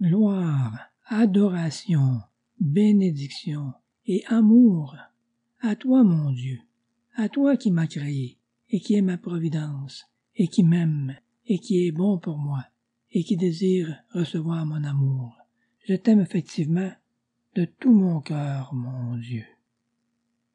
gloire, adoration, bénédiction et amour à toi, mon Dieu, à toi qui m'as créé, et qui est ma providence, et qui m'aime, et qui est bon pour moi, et qui désire recevoir mon amour. Je t'aime effectivement de tout mon cœur, mon Dieu.